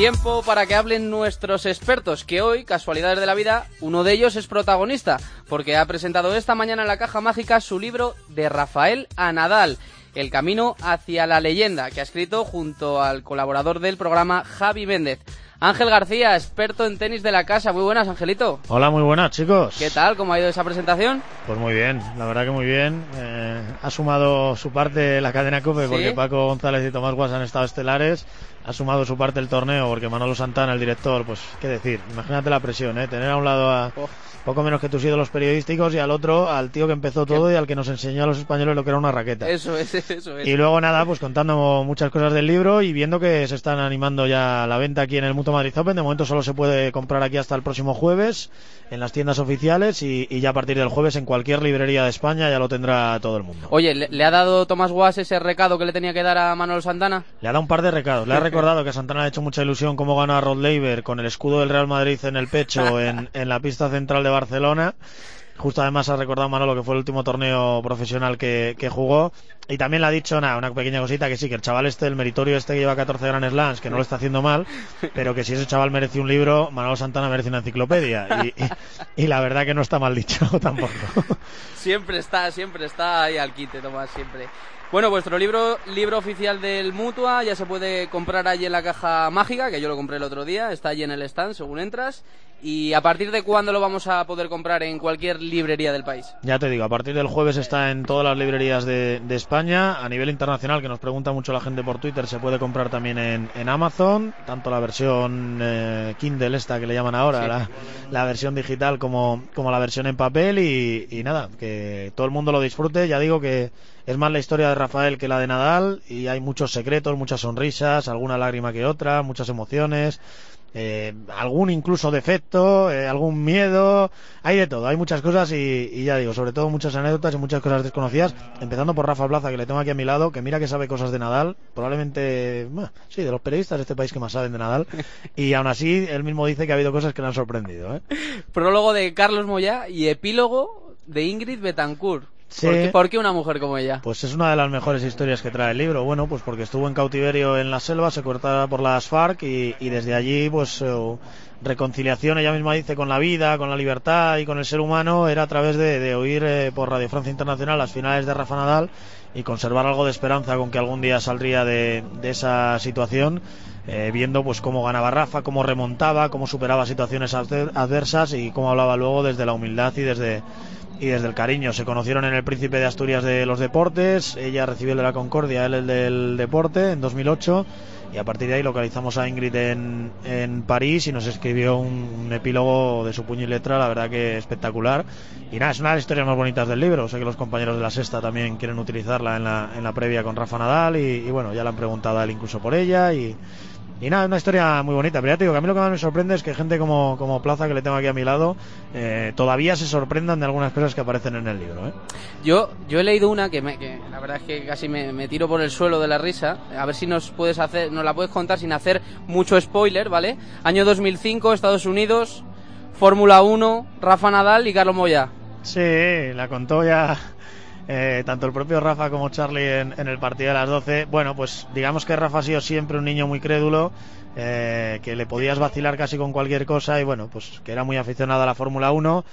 Tiempo para que hablen nuestros expertos, que hoy, casualidades de la vida, uno de ellos es protagonista, porque ha presentado esta mañana en la caja mágica su libro de Rafael a Nadal, El camino hacia la leyenda, que ha escrito junto al colaborador del programa Javi Méndez. Ángel García, experto en tenis de la casa. Muy buenas, Angelito. Hola, muy buenas, chicos. ¿Qué tal? ¿Cómo ha ido esa presentación? Pues muy bien, la verdad que muy bien. Eh, ha sumado su parte la cadena COPE porque Paco González y Tomás Guas han estado estelares. Ha sumado su parte el torneo porque Manolo Santana, el director, pues qué decir. Imagínate la presión, ¿eh? Tener a un lado a... Oh poco menos que tus ídolos periodísticos y al otro al tío que empezó todo y al que nos enseñó a los españoles lo que era una raqueta. Eso es, eso es. Y luego nada, pues contando muchas cosas del libro y viendo que se están animando ya la venta aquí en el Mutuo Madrid Open. De momento solo se puede comprar aquí hasta el próximo jueves en las tiendas oficiales y, ya a partir del jueves en cualquier librería de España ya lo tendrá todo el mundo. Oye, ¿le, ha dado Tomás Guas ese recado que le tenía que dar a Manuel Santana? Le ha dado un par de recados. Le ha recordado que Santana ha hecho mucha ilusión cómo gana a Rod Laver con el escudo del Real Madrid en el pecho en, en la pista central de Barcelona. Justo además ha recordado Manolo que fue el último torneo profesional que, jugó. Y también le ha dicho nada, una pequeña cosita que sí, que el chaval este, el meritorio este que lleva 14 Grand Slams, que no lo está haciendo mal, pero que si ese chaval merece un libro, Manolo Santana merece una enciclopedia. Y, la verdad que no está mal dicho tampoco. Siempre está, siempre está ahí al quite, Tomás, siempre. Bueno, vuestro libro, libro oficial del Mutua, ya se puede comprar allí en la caja mágica, que yo lo compré el otro día, está allí en el stand según entras. ¿Y a partir de cuándo lo vamos a poder comprar en cualquier librería del país? Ya te digo, a partir del jueves está en todas las librerías de, España. A nivel internacional, que nos pregunta mucho la gente por Twitter, se puede comprar también en, Amazon, tanto la versión eh, Kindle esta que le llaman ahora, la, versión digital como, como la versión en papel y, y nada, que todo el mundo lo disfrute. Ya digo que es más la historia de Rafael que la de Nadal y hay muchos secretos, muchas sonrisas, alguna lágrima que otra, muchas emociones eh, algún incluso defecto, eh, algún miedo, hay de todo, hay muchas cosas y, ya digo, sobre todo muchas anécdotas y muchas cosas desconocidas, empezando por Rafa Plaza, que le tengo aquí a mi lado, que mira que sabe cosas de Nadal, probablemente, sí, de los periodistas de este país que más saben de Nadal, y aún así él mismo dice que ha habido cosas que le han sorprendido. ¿eh? Prólogo de Carlos Moya y epílogo de Ingrid Betancourt. ¿Por, qué, una mujer como ella? Pues es una de las mejores historias que trae el libro. Bueno, pues porque estuvo en cautiverio en la selva, se cortaba por las FARC y, desde allí, pues eh, reconciliación, ella misma dice, con la vida, con la libertad y con el ser humano, era a través de, oír eh, por Radio Francia Internacional las finales de Rafa Nadal y conservar algo de esperanza con que algún día saldría de, esa situación. Eh, viendo pues cómo ganaba Rafa, cómo remontaba, cómo superaba situaciones adversas y cómo hablaba luego desde la humildad y desde y desde el cariño. Se conocieron en el Príncipe de Asturias de los Deportes, ella recibió el de la Concordia, él el del Deporte en 2008 y a partir de ahí localizamos a Ingrid en, en París y nos escribió un, epílogo de su puño y letra, la verdad que espectacular. Y nada, es una de las historias más bonitas del libro. Sé que los compañeros de la sexta también quieren utilizarla en la, en la previa con Rafa Nadal y, y bueno, ya le han preguntado a él incluso por ella y y nada, una historia muy bonita. Pero ya te digo que a mí lo que más me sorprende es que gente como, como Plaza, que le tengo aquí a mi lado, eh, todavía se sorprendan de algunas cosas que aparecen en el libro. ¿eh? Yo, yo he leído una que, que la verdad es que casi me, tiro por el suelo de la risa. A ver si nos puedes hacer, nos la puedes contar sin hacer mucho spoiler, ¿vale? Año 2005, Estados Unidos, Fórmula 1, Rafa Nadal y Carlos Moya. Sí, la contó ya eh, tanto el propio Rafa como Charlie en, el partido de las 12. Bueno, pues digamos que Rafa ha sido siempre un niño muy crédulo, eh, que le podías vacilar casi con cualquier cosa y bueno, pues que era muy aficionado a la Fórmula 1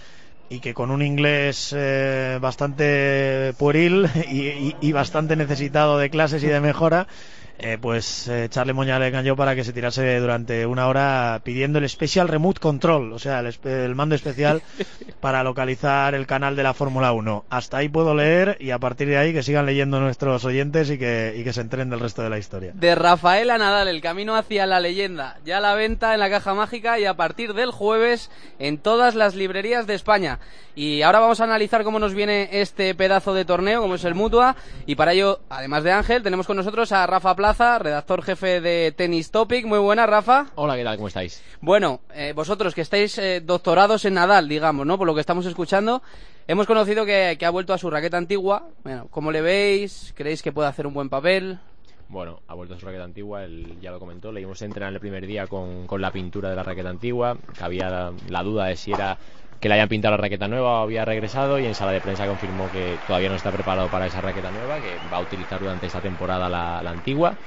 y que con un inglés eh, bastante pueril y, bastante necesitado de clases y de mejora, eh, pues eh, Charlie Moña le engañó para que se tirase durante una hora pidiendo el Special Remote Control, o sea, el, mando especial para localizar el canal de la Fórmula 1. Hasta ahí puedo leer y a partir de ahí que sigan leyendo nuestros oyentes y que, y que se enteren del resto de la historia. De Rafael a Nadal, el camino hacia la leyenda. Ya la venta en la caja mágica y a partir del jueves en todas las librerías de España. Y ahora vamos a analizar cómo nos viene este pedazo de torneo, como es el Mutua. Y para ello, además de Ángel, tenemos con nosotros a Rafa Plaza, redactor jefe de Tennis Topic. Muy buena, Rafa. Hola, ¿qué tal? ¿Cómo estáis? Bueno, eh, vosotros que estáis eh, doctorados en Nadal, digamos, ¿no? Por lo que estamos escuchando, hemos conocido que, ha vuelto a su raqueta antigua. Bueno, ¿cómo le veis? ¿Creéis que puede hacer un buen papel? Bueno, ha vuelto a su raqueta antigua, él ya lo comentó, le dimos entrenar el primer día con, la pintura de la raqueta antigua, que había la duda de si era que le hayan pintado la raqueta nueva, había regresado y en sala de prensa confirmó que todavía no está preparado para esa raqueta nueva, que va a utilizar durante esta temporada la, antigua.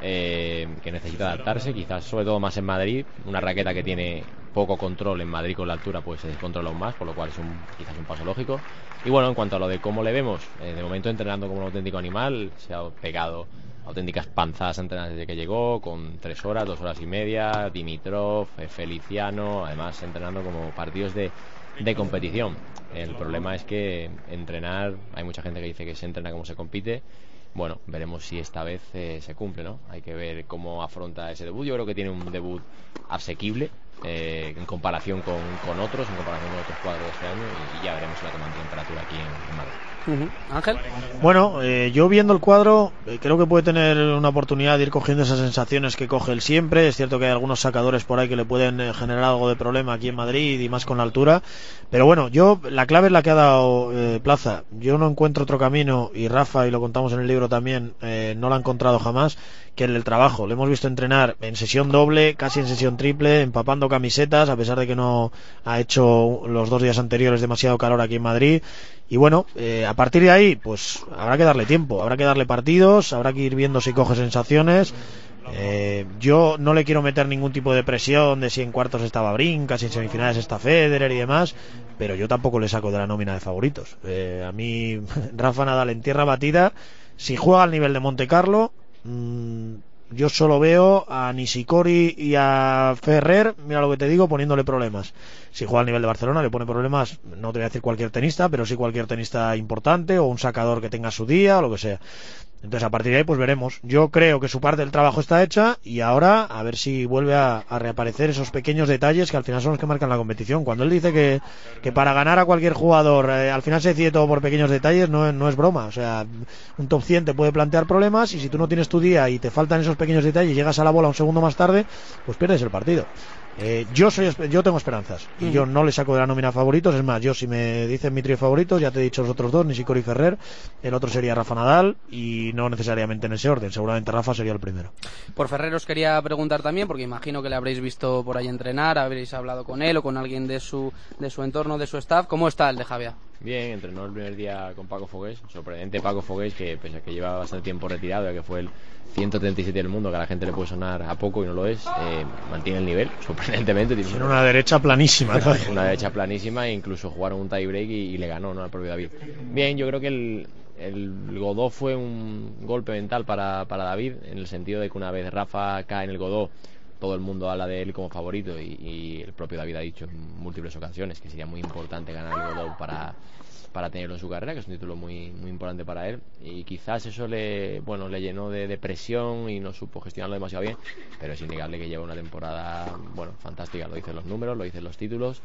Eh, que necesita adaptarse, quizás sobre todo más en Madrid, una raqueta que tiene poco control en Madrid con la altura, pues se descontrola aún más, por lo cual es un, quizás un paso lógico. Y bueno, en cuanto a lo de cómo le vemos, eh, de momento entrenando como un auténtico animal, se ha pegado auténticas panzadas entrenadas desde que llegó, con tres horas, dos horas y media, Dimitrov, eh, Feliciano, además entrenando como partidos de, de competición. El problema es que entrenar, hay mucha gente que dice que se entrena como se compite, bueno, veremos si esta vez eh, se cumple, ¿no? Hay que ver cómo afronta ese debut. Yo creo que tiene un debut asequible eh, en comparación con, con, otros, en comparación con otros cuadros de este año, y, ya veremos la toma de temperatura aquí en, en Madrid. Ángel. Bueno, eh, yo viendo el cuadro eh, creo que puede tener una oportunidad de ir cogiendo esas sensaciones que coge él siempre. Es cierto que hay algunos sacadores por ahí que le pueden eh, generar algo de problema aquí en Madrid y más con la altura. Pero bueno, yo la clave es la que ha dado Plaza. Yo no encuentro otro camino y Rafa, y lo contamos en el libro también, no lo ha encontrado jamás que el del trabajo. Le hemos visto entrenar en sesión doble, casi en sesión triple, empapando camisetas, a pesar de que no ha hecho los dos días anteriores demasiado calor aquí en Madrid. Y bueno, eh, a partir de ahí, pues habrá que darle tiempo, habrá que darle partidos, habrá que ir viendo si coge sensaciones. Eh, yo no le quiero meter ningún tipo de presión de si en cuartos estaba Brinca, si en semifinales está Federer y demás, pero yo tampoco le saco de la nómina de favoritos. Eh, a mí, Rafa Nadal en tierra batida, si juega al nivel de Monte Carlo, mmm, yo solo veo a Nishikori y a Ferrer, mira lo que te digo, poniéndole problemas. Si juega al nivel de Barcelona, le pone problemas, no te voy a decir cualquier tenista, pero sí cualquier tenista importante o un sacador que tenga su día o lo que sea. Entonces, a partir de ahí, pues veremos. Yo creo que su parte del trabajo está hecha y ahora a ver si vuelve a, reaparecer esos pequeños detalles que al final son los que marcan la competición. Cuando él dice que, que para ganar a cualquier jugador eh, al final se decide todo por pequeños detalles, no, no es broma. O sea, un top 100 te puede plantear problemas y si tú no tienes tu día y te faltan esos pequeños detalles y llegas a la bola un segundo más tarde, pues pierdes el partido. Eh, yo soy yo tengo esperanzas y yo no le saco de la nómina favoritos. Es más, yo si me dicen mi trío favorito, ya te he dicho los otros dos, Nishikori Ferrer. El otro sería Rafa Nadal y no necesariamente en ese orden. Seguramente Rafa sería el primero. Por Ferrer os quería preguntar también, porque imagino que le habréis visto por ahí entrenar, habréis hablado con él o con alguien de su, de su entorno, de su staff. ¿Cómo está el de Javier? Bien, entrenó el primer día con Paco Fogués, sorprendente Paco Fogués, que pese a que lleva bastante tiempo retirado, ya que fue el 137 del mundo, que a la gente le puede sonar a poco y no lo es, eh, mantiene el nivel, sorprendentemente. Tiene una derecha planísima. una derecha planísima e incluso jugaron un tie break y, le ganó ¿no? al propio David. Bien, yo creo que el, el Godó fue un golpe mental para, para David, en el sentido de que una vez Rafa cae en el Godó, todo el mundo habla de él como favorito y, el propio David ha dicho en múltiples ocasiones que sería muy importante ganar el Godot para, para tenerlo en su carrera, que es un título muy, muy importante para él. Y quizás eso le, bueno, le llenó de, depresión y no supo gestionarlo demasiado bien, pero es innegable que lleva una temporada bueno, fantástica. Lo dicen los números, lo dicen los títulos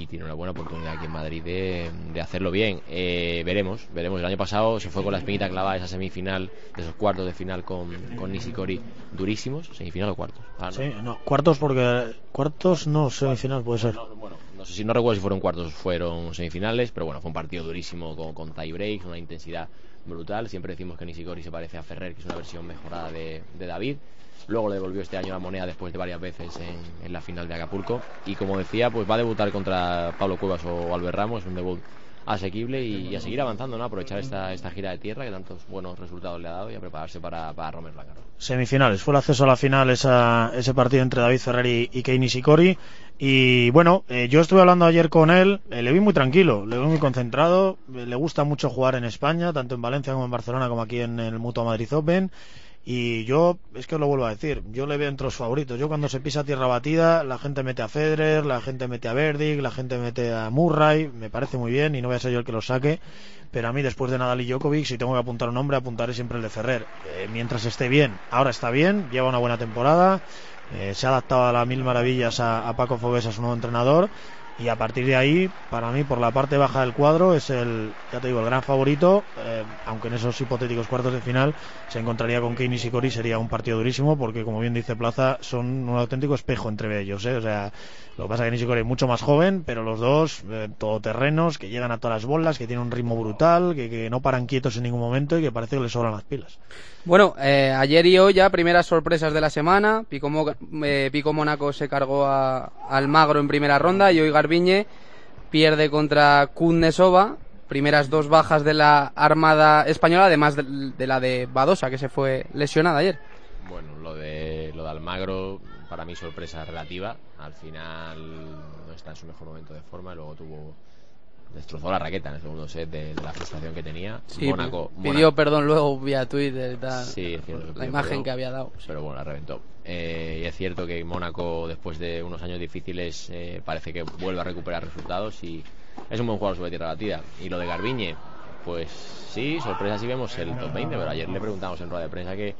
y tiene una buena oportunidad aquí en Madrid de, de hacerlo bien. Eh, veremos, veremos. El año pasado se fue con la espinita clavada esa semifinal, de esos cuartos de final con, con Nishikori durísimos, semifinal o cuartos. Ah, sí, no, cuartos porque cuartos no, semifinal puede ser. bueno, no sé si no recuerdo si fueron cuartos fueron semifinales, pero bueno, fue un partido durísimo con, con tie breaks, una intensidad brutal. Siempre decimos que Nishikori se parece a Ferrer, que es una versión mejorada de, de David. Luego le devolvió este año la moneda después de varias veces en, la final de Acapulco. Y como decía, pues va a debutar contra Pablo Cuevas o Albert Ramos, un debut asequible y, a seguir avanzando, ¿no? aprovechar esta, esta gira de tierra que tantos buenos resultados le ha dado y a prepararse para, para Romer Semifinales, fue el acceso a la final ese partido entre David Ferrer y, y Kei Y bueno, eh, yo estuve hablando ayer con él, eh, le vi muy tranquilo, le vi muy concentrado, le gusta mucho jugar en España, tanto en Valencia como en Barcelona, como aquí en el Mutua Madrid Open. Y yo, es que lo vuelvo a decir, yo le veo entre los favoritos. Yo cuando se pisa tierra batida, la gente mete a Federer, la gente mete a Verdic, la gente mete a Murray, me parece muy bien y no voy a ser yo el que lo saque. Pero a mí, después de Nadal y Djokovic, si tengo que apuntar un nombre, apuntaré siempre el de Ferrer. Eh, mientras esté bien, ahora está bien, lleva una buena temporada, eh, se ha adaptado a las mil maravillas a, Paco Fogues, a su nuevo entrenador y a partir de ahí, para mí, por la parte baja del cuadro, es el, ya te digo, el gran favorito, eh, aunque en esos hipotéticos cuartos de final se encontraría con Kane y Sikori, sería un partido durísimo, porque como bien dice Plaza, son un auténtico espejo entre ellos, ¿eh? o sea, lo que pasa es que Nishikori es mucho más joven, pero los dos, eh, todoterrenos, que llegan a todas las bolas, que tienen un ritmo brutal, que, no paran quietos en ningún momento y que parece que les sobran las pilas. Bueno, eh, ayer y hoy ya primeras sorpresas de la semana. Pico, eh, Pico Mónaco se cargó a, al Magro en primera ronda y hoy Garbiñe pierde contra Kundesova. Primeras dos bajas de la Armada Española, además de, de la de Badosa, que se fue lesionada ayer. Bueno, lo de, lo de Almagro, para mí sorpresa relativa. Al final no está en su mejor momento de forma. Luego tuvo destrozó la raqueta en el segundo set de, la frustración que tenía. Sí, Mónaco, pidió perdón luego vía Twitter y tal. Sí, la imagen que había dado. Pero bueno, la reventó. Eh, y es cierto que Mónaco, después de unos años difíciles, eh, parece que vuelve a recuperar resultados y es un buen jugador sobre tierra batida. Y lo de Garbiñe, pues sí, sorpresa si vemos el top 20, pero ayer le preguntamos en rueda de prensa que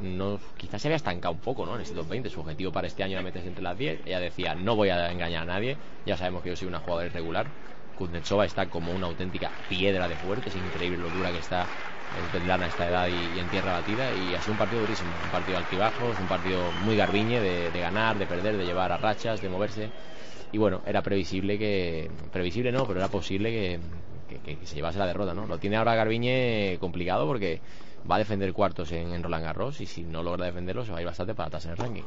no, quizás se había estancado un poco ¿no? en este top 20. Su objetivo para este año era meterse entre las 10. Ella decía, no voy a engañar a nadie. Ya sabemos que yo soy una jugadora irregular. Kuznetsova está como una auténtica piedra de fuerte. Es increíble lo dura que está es a esta edad y, en tierra batida. Y ha sido un partido durísimo. Un partido altibajos, un partido muy garbiñe de, de ganar, de perder, de llevar a rachas, de moverse. Y bueno, era previsible que. Previsible no, pero era posible que, que, se llevase la derrota, ¿no? Lo tiene ahora Garbiñe complicado porque va a defender cuartos en, Roland Garros y si no logra defenderlo se va a ir bastante para atrás en el ranking.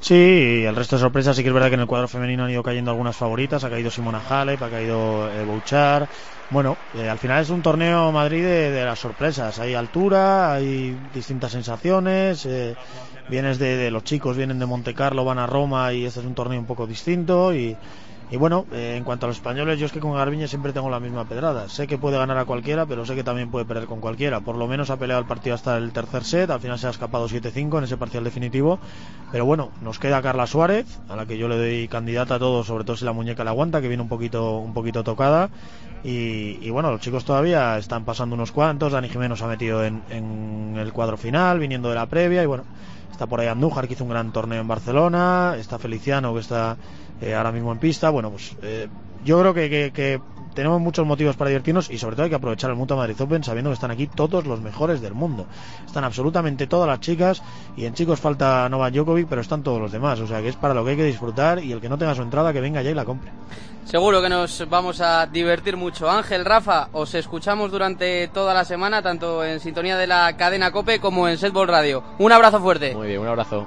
Sí, el resto de sorpresas sí que es verdad que en el cuadro femenino han ido cayendo algunas favoritas, ha caído Simona Halep, ha caído eh, Bouchard. Bueno, eh, al final es un torneo Madrid de, las sorpresas, hay altura, hay distintas sensaciones, eh, vienes de, de, los chicos, vienen de Monte Carlo, van a Roma y este es un torneo un poco distinto y y bueno, eh, en cuanto a los españoles, yo es que con Garbiñe siempre tengo la misma pedrada. Sé que puede ganar a cualquiera, pero sé que también puede perder con cualquiera. Por lo menos ha peleado el partido hasta el tercer set, al final se ha escapado 7-5 en ese parcial definitivo. Pero bueno, nos queda Carla Suárez, a la que yo le doy candidata a todos, sobre todo si la muñeca le aguanta, que viene un poquito, un poquito tocada. Y, bueno, los chicos todavía están pasando unos cuantos. Dani Jiménez ha metido en, en el cuadro final, viniendo de la previa. Y bueno, está por ahí Andújar, que hizo un gran torneo en Barcelona. Está Feliciano, que está eh, ahora mismo en pista. Bueno, pues eh, yo creo que, tenemos muchos motivos para divertirnos y sobre todo hay que aprovechar el Mutua Madrid Open sabiendo que están aquí todos los mejores del mundo. Están absolutamente todas las chicas y en chicos falta Novak Djokovic, pero están todos los demás. O sea que es para lo que hay que disfrutar y el que no tenga su entrada que venga ya y la compre. Seguro que nos vamos a divertir mucho. Ángel, Rafa, os escuchamos durante toda la semana, tanto en sintonía de la cadena Cope como en Setball Radio. Un abrazo fuerte. Muy bien, un abrazo.